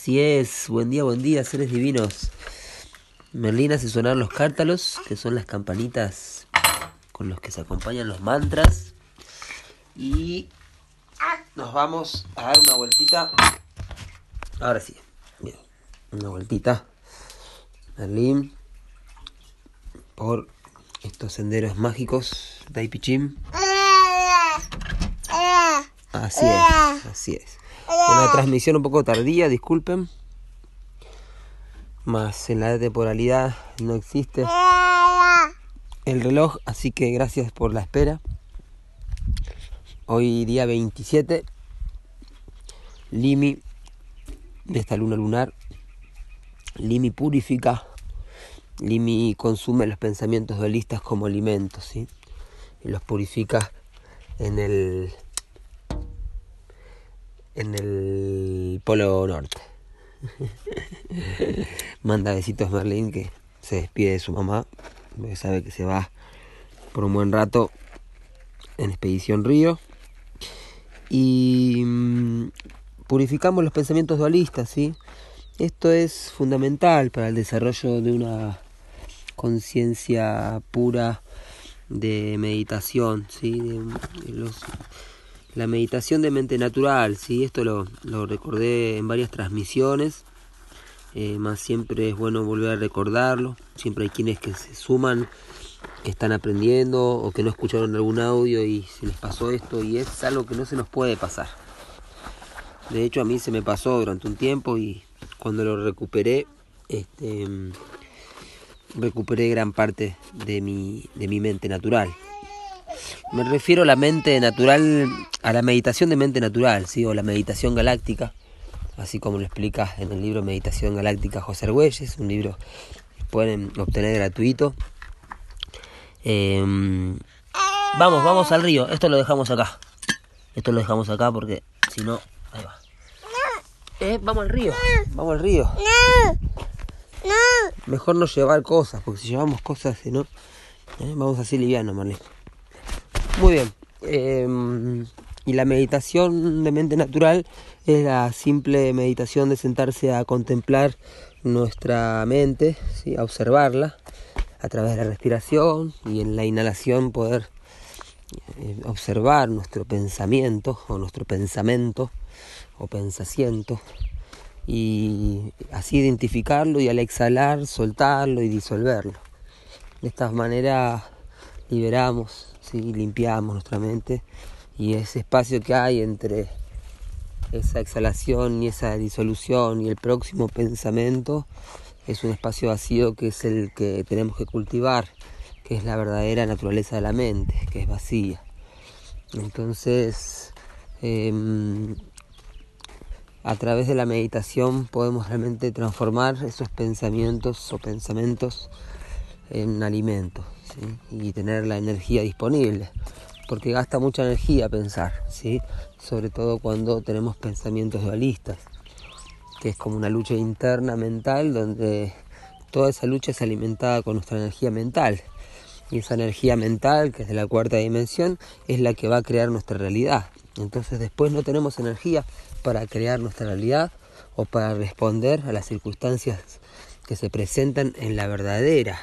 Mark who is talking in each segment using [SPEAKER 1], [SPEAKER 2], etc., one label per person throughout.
[SPEAKER 1] Así es, buen día, buen día, seres divinos. Merlín hace sonar los cártalos, que son las campanitas con los que se acompañan los mantras. Y nos vamos a dar una vueltita. Ahora sí, una vueltita. Merlín por estos senderos mágicos de Aipichim. Así es, así es. Una transmisión un poco tardía, disculpen. Más en la temporalidad no existe el reloj, así que gracias por la espera. Hoy día 27, Limi de esta luna lunar. Limi purifica, Limi consume los pensamientos dualistas como alimentos, ¿sí? Y los purifica en el en el Polo Norte. Manda besitos Merlín que se despide de su mamá, porque sabe que se va por un buen rato en Expedición Río. Y mm, purificamos los pensamientos dualistas, ¿sí? Esto es fundamental para el desarrollo de una conciencia pura de meditación, ¿sí? La meditación de mente natural, ¿sí? esto lo, lo recordé en varias transmisiones, eh, más siempre es bueno volver a recordarlo, siempre hay quienes que se suman, que están aprendiendo o que no escucharon algún audio y se les pasó esto y es algo que no se nos puede pasar. De hecho a mí se me pasó durante un tiempo y cuando lo recuperé, este, recuperé gran parte de mi, de mi mente natural. Me refiero a la mente natural, a la meditación de mente natural, ¿sí? o la meditación galáctica, así como lo explica en el libro Meditación Galáctica José Argüelles, un libro que pueden obtener gratuito. Em, vamos, vamos al río, esto lo dejamos acá. Esto lo dejamos acá porque si no, ahí va. Eh, vamos al río, vamos al río. Mejor no llevar cosas, porque si llevamos cosas, si no, eh, vamos así liviano, Marlene. Muy bien. Em, y la meditación de mente natural es la simple meditación de sentarse a contemplar nuestra mente, a observarla a través de la respiración y en la inhalación poder eh, observar nuestro pensamiento o nuestro pensamiento o pensamiento y así identificarlo y al exhalar soltarlo y disolverlo. De esta manera liberamos limpiamos nuestra mente y ese espacio que hay entre esa exhalación y esa disolución y el próximo pensamiento es un espacio vacío que es el que tenemos que cultivar, que es la verdadera naturaleza de la mente, que es vacía. Entonces, em, a través de la meditación podemos realmente transformar esos pensamientos o pensamientos en alimentos y tener la energía disponible, porque gasta mucha energía pensar, ¿sí? sobre todo cuando tenemos pensamientos dualistas, que es como una lucha interna mental donde toda esa lucha es alimentada con nuestra energía mental. Y esa energía mental, que es de la cuarta dimensión, es la que va a crear nuestra realidad. Entonces después no tenemos energía para crear nuestra realidad o para responder a las circunstancias que se presentan en la verdadera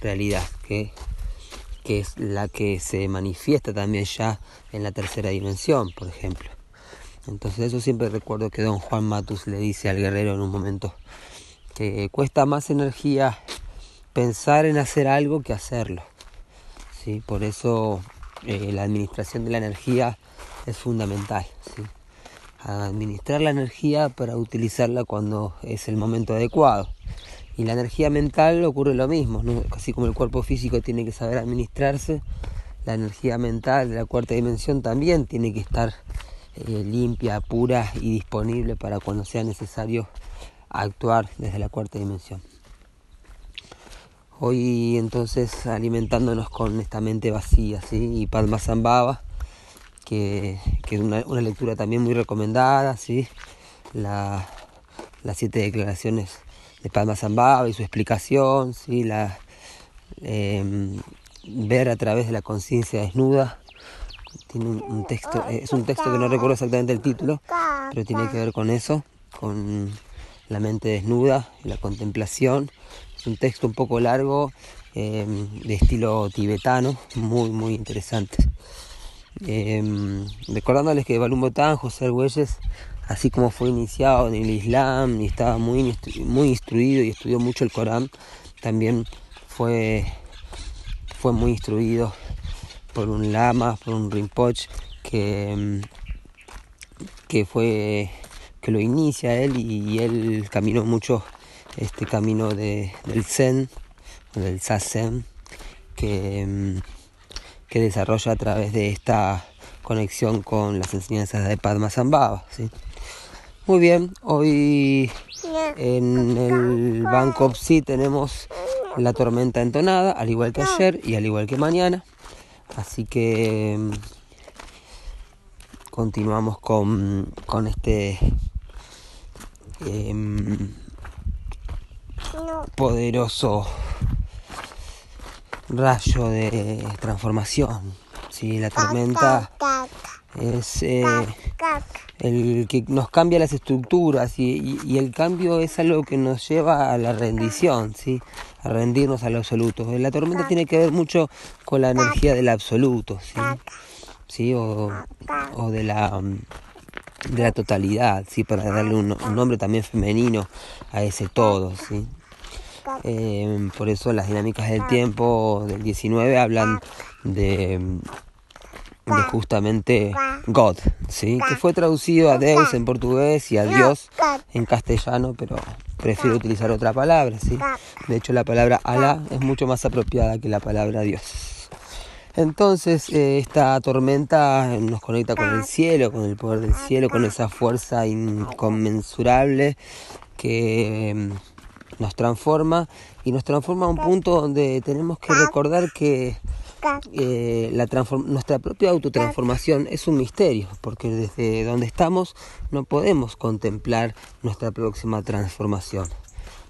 [SPEAKER 1] realidad, que, que es la que se manifiesta también ya en la tercera dimensión, por ejemplo. Entonces eso siempre recuerdo que don Juan Matus le dice al guerrero en un momento que cuesta más energía pensar en hacer algo que hacerlo. ¿sí? Por eso eh, la administración de la energía es fundamental. Administrar la energía para utilizarla cuando es el momento adecuado. Y la energía mental ocurre lo mismo, así como el cuerpo físico tiene que saber administrarse, la energía mental de la cuarta dimensión también tiene que estar eh, limpia, pura y disponible para cuando sea necesario actuar desde la cuarta dimensión. Hoy entonces alimentándonos con esta mente vacía, ¿sí? Y Padma Zambaba, que, es una, lectura también muy recomendada, ¿sí? las siete declaraciones de Padma Zambaba y su explicación, ¿sí? la, em, ver a través de la conciencia desnuda. Tiene un, texto, eh, es un texto que no recuerdo exactamente el título, pero tiene que ver con eso, con la mente desnuda y la contemplación. Es un texto un poco largo, em, de estilo tibetano, muy, muy interesante. Em, recordándoles que Balum Botán, José Argüelles, así como fue iniciado en el Islam y estaba muy, muy instruido y estudió mucho el Corán, también fue, fue muy instruido por un lama, por un rinpoche que, que fue que lo inicia él y, él caminó mucho este camino de, del Zen, del Sazen, que, que desarrolla a través de esta conexión con las enseñanzas de Padma ¿sí? Muy bien, hoy en el Banco Psi tenemos la tormenta entonada, al igual que ayer y al igual que mañana. Así que em, continuamos con, con este Em, poderoso rayo de transformación. si La tormenta es eh, el que nos cambia las estructuras y, el cambio es algo que nos lleva a la rendición, ¿sí? a rendirnos al absoluto. La tormenta tiene que ver mucho con la energía del absoluto, ¿sí? ¿Sí? O, o de la de la totalidad, ¿sí? para darle un, nombre también femenino a ese todo. ¿sí? Eh, por eso las dinámicas del tiempo del 19 hablan de, de justamente God, ¿sí? que fue traducido a Deus en portugués y a Dios en castellano, pero prefiero utilizar otra palabra. ¿sí? De hecho, la palabra Alá es mucho más apropiada que la palabra Dios. Entonces eh, esta tormenta nos conecta con el cielo, con el poder del cielo, con esa fuerza inconmensurable que em, nos transforma y nos transforma a un punto donde tenemos que recordar que eh, la nuestra propia autotransformación es un misterio, porque desde donde estamos no podemos contemplar nuestra próxima transformación.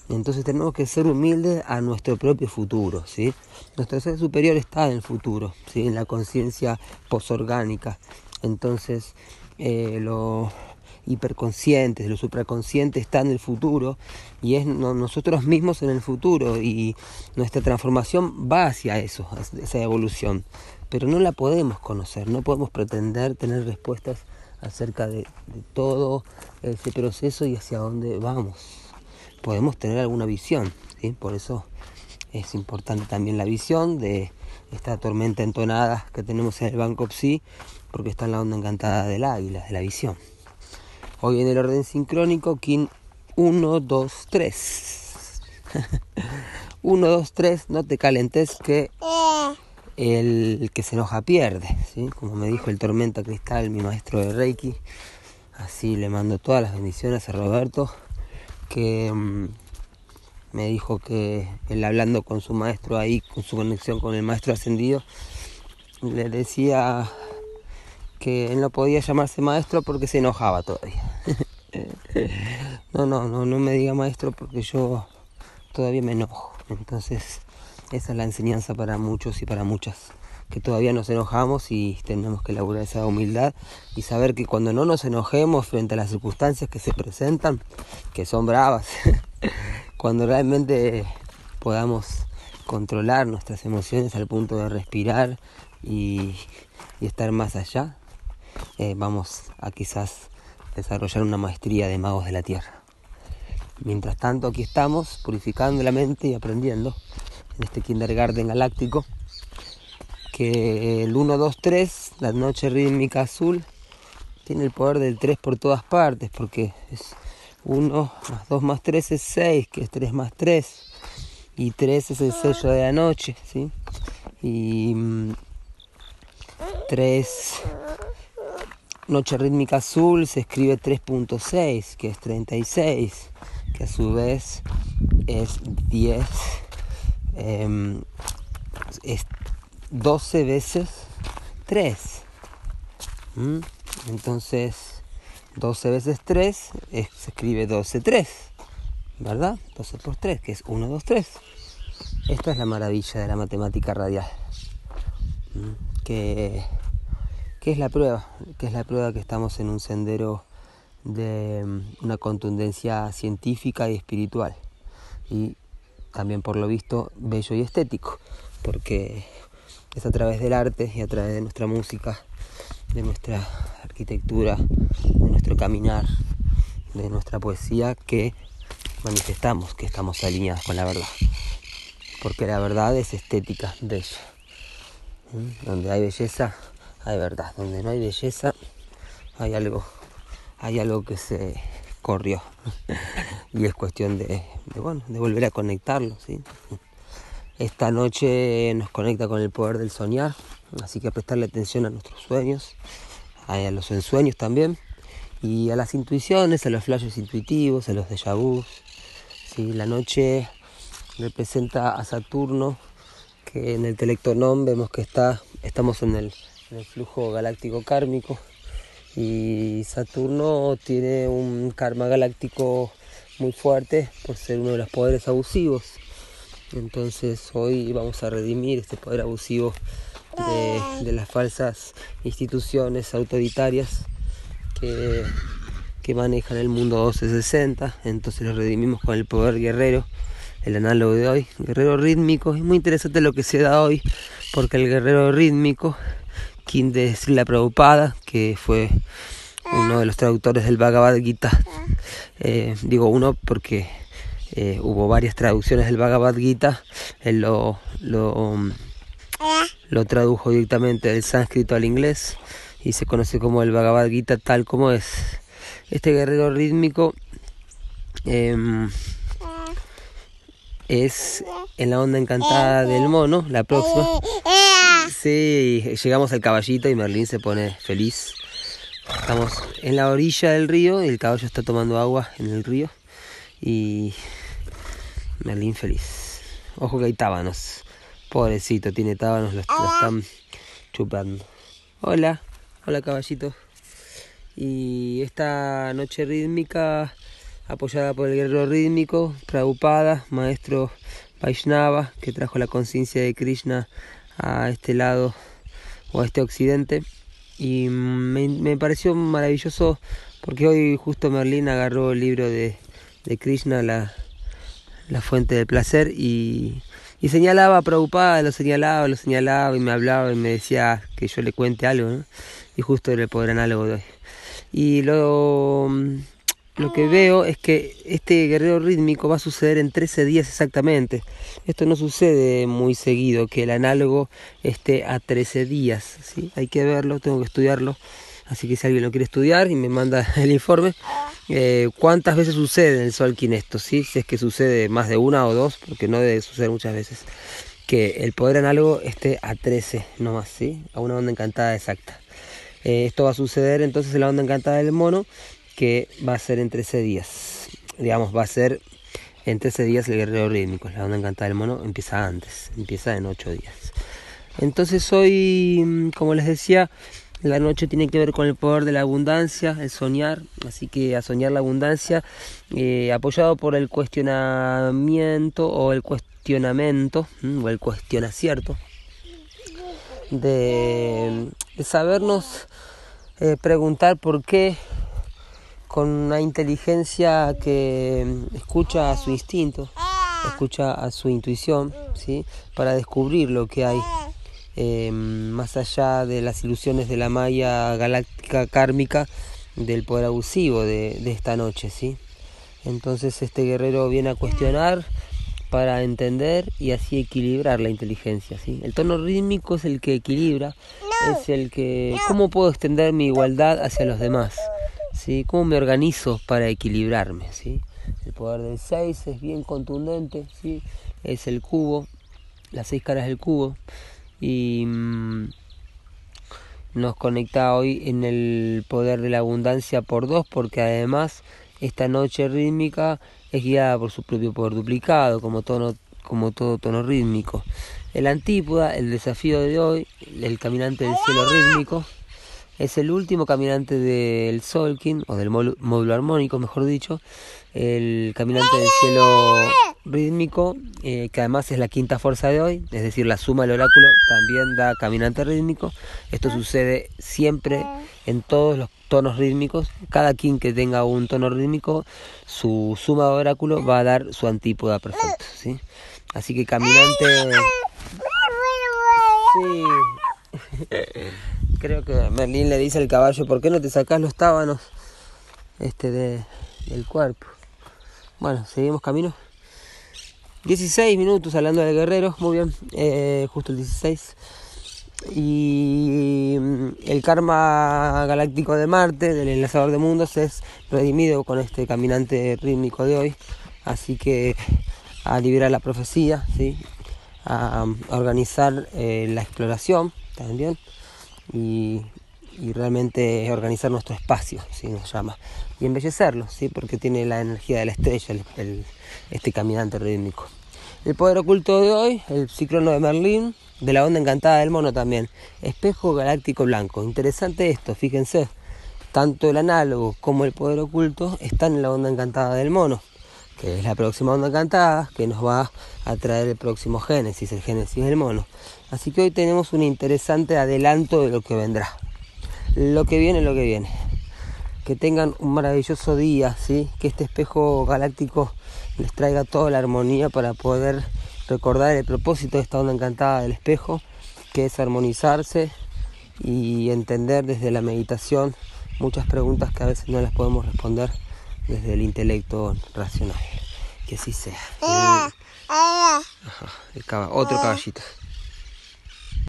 [SPEAKER 1] Entonces tenemos que ser humildes a nuestro propio futuro, ¿sí? Nuestro ser superior está en el futuro, ¿sí? En la conciencia posorgánica. Entonces, eh, lo hiperconsciente, lo supraconsciente está en el futuro y es nosotros mismos en el futuro y nuestra transformación va hacia eso, esa evolución. Pero no la podemos conocer, no podemos pretender tener respuestas acerca de todo ese proceso y hacia dónde vamos podemos tener alguna visión. Por eso es importante también la visión de esta tormenta entonada que tenemos en el Banco Psi, porque está en la onda encantada del águila, de la visión. Hoy en el orden sincrónico, King 1, 2, 3. 1, 2, 3, no te calentes que el que se enoja pierde, ¿sí? como me dijo el Tormenta Cristal, mi maestro de Reiki. Así le mando todas las bendiciones a Roberto que mm, me dijo que él hablando con su maestro ahí, con su conexión con el maestro ascendido, le decía que él no podía llamarse maestro porque se enojaba todavía. no, no, no, no me diga maestro porque yo todavía me enojo. Entonces, esa es la enseñanza para muchos y para muchas que todavía nos enojamos y tenemos que elaborar esa humildad y saber que cuando no nos enojemos frente a las circunstancias que se presentan, que son bravas, cuando realmente podamos controlar nuestras emociones al punto de respirar y, estar más allá, eh, vamos a quizás desarrollar una maestría de magos de la tierra. Mientras tanto aquí estamos purificando la mente y aprendiendo en este kindergarten galáctico que el 1, 2, 3, la noche rítmica azul, tiene el poder del 3 por todas partes, porque es 1 más 2 más 3 es 6, que es 3 más 3, y 3 es el sello de la noche, ¿sí? Y 3, mm, noche rítmica azul, se escribe 3.6, que es 36, que a su vez es 10. Eh, es 12 veces 3. ¿Mm? Entonces, 12 veces 3 se escribe 12, 3. ¿Verdad? 12 por 3, que es 1, 2, 3. Esta es la maravilla de la matemática radial. ¿Mm? Que, que es la prueba, que es la prueba que estamos en un sendero de mm, una contundencia científica y espiritual. Y también por lo visto bello y estético, porque es a través del arte y a través de nuestra música, de nuestra arquitectura, de nuestro caminar, de nuestra poesía que manifestamos que estamos alineados con la verdad. Porque la verdad es estética, bella. Donde hay belleza, hay verdad. Donde no hay belleza, hay algo, hay algo que se corrió. y es cuestión de, bueno, de volver a conectarlo. Esta noche nos conecta con el poder del soñar, así que prestarle atención a nuestros sueños, a los ensueños también, y a las intuiciones, a los flashes intuitivos, a los déjà vus. ¿sí? La noche representa a Saturno, que en el Telectonón vemos que está, estamos en el, el flujo galáctico kármico, y Saturno tiene un karma galáctico muy fuerte por ser uno de los poderes abusivos. Entonces hoy vamos a redimir este poder abusivo de, las falsas instituciones autoritarias que, que manejan el mundo 1260. Entonces lo redimimos con el poder guerrero, el análogo de hoy, guerrero rítmico. Es muy interesante lo que se da hoy porque el guerrero rítmico King de Srila Prabhupada, que fue uno de los traductores del Bhagavad Gita. Eh, digo uno porque eh, hubo varias traducciones del Bhagavad Gita. Él lo, lo, tradujo directamente del sánscrito al inglés y se conoce como el Bhagavad Gita tal como es. Este guerrero rítmico em, es en la onda encantada del mono, la próxima. Sí, llegamos al caballito y Merlín se pone feliz. Estamos en la orilla del río y el caballo está tomando agua en el río. Y Merlín feliz. Ojo que hay tábanos. Pobrecito, tiene tábanos, los, están chupando. Hola, hola caballito. Y esta noche rítmica, apoyada por el guerrero rítmico, Prabhupada, maestro Vaishnava, que trajo la conciencia de Krishna a este lado o a este occidente y me, pareció maravilloso porque hoy justo Merlín agarró el libro de, de Krishna, la, la, fuente del placer, y, y señalaba, preocupada, lo señalaba, lo señalaba y me hablaba y me decía que yo le cuente algo, y justo era el poder análogo de hoy. Y lo, lo que veo es que este guerrero rítmico va a suceder en 13 días exactamente. Esto no sucede muy seguido, que el análogo esté a 13 días. ¿sí? Hay que verlo, tengo que estudiarlo. Así que si alguien lo quiere estudiar y me manda el informe, eh, ¿cuántas veces sucede en el Sol esto? ¿sí? Si es que sucede más de una o dos, porque no debe suceder muchas veces. Que el poder análogo esté a 13 nomás, ¿sí? A una onda encantada exacta. Eh, esto va a suceder entonces en la onda encantada del mono que va a ser en 13 días. Digamos, va a ser en 13 días el guerrero rítmico. La onda encantada del mono empieza antes, empieza en 8 días. Entonces hoy, mm, como les decía, la noche tiene que ver con el poder de la abundancia, el soñar, así que a soñar la abundancia, eh, apoyado por el cuestionamiento o el cuestionamiento, mm, o el cuestionacierto, de, de sabernos eh, preguntar por qué con una inteligencia que escucha a su instinto, escucha a su intuición, ¿sí? para descubrir lo que hay em, más allá de las ilusiones de la malla galáctica kármica del poder abusivo de, de esta noche. ¿sí? Entonces este guerrero viene a cuestionar para entender y así equilibrar la inteligencia. ¿sí? El tono rítmico es el que equilibra, es el que... ¿Cómo puedo extender mi igualdad hacia los demás? ¿Sí? ¿Cómo me organizo para equilibrarme? ¿sí? El poder del 6 es bien contundente, ¿sí? es el cubo, las seis caras del cubo, y mm, nos conecta hoy en el poder de la abundancia por dos, porque además esta noche rítmica es guiada por su propio poder duplicado, como, tono, como todo tono rítmico. El antípoda, el desafío de hoy, el caminante del cielo rítmico, es el último caminante del Solkin, o del módulo armónico, mejor dicho, el caminante del cielo rítmico, eh, que además es la quinta fuerza de hoy, es decir, la suma del oráculo también da caminante rítmico. Esto sucede siempre en todos los tonos rítmicos. Cada quien que tenga un tono rítmico, su suma de oráculo va a dar su antípoda perfecto. ¿sí? Así que caminante... Sí. Creo que Merlín le dice al caballo, ¿por qué no te sacas los tábanos este de, del cuerpo? Bueno, seguimos camino. 16 minutos hablando de guerreros, muy bien, eh, justo el 16. Y mm, el karma galáctico de Marte, del enlazador de mundos, es redimido con este caminante rítmico de hoy. Así que a liberar la profecía, ¿sí? a, organizar eh, la exploración también y, realmente organizar nuestro espacio, ¿sí? nos llama, y embellecerlo, ¿sí? porque tiene la energía de la estrella, este caminante rítmico. El poder oculto de hoy, el ciclono de Merlín, de la onda encantada del mono también, espejo galáctico blanco. Interesante esto, fíjense, tanto el análogo como el poder oculto están en la onda encantada del mono que es la próxima onda encantada, que nos va a traer el próximo Génesis, el Génesis del mono. Así que hoy tenemos un interesante adelanto de lo que vendrá. Lo que viene, lo que viene. Que tengan un maravilloso día, ¿sí? que este espejo galáctico les traiga toda la armonía para poder recordar el propósito de esta onda encantada del espejo, que es armonizarse y entender desde la meditación muchas preguntas que a veces no las podemos responder desde el intelecto racional. Que así sea. otro caballito.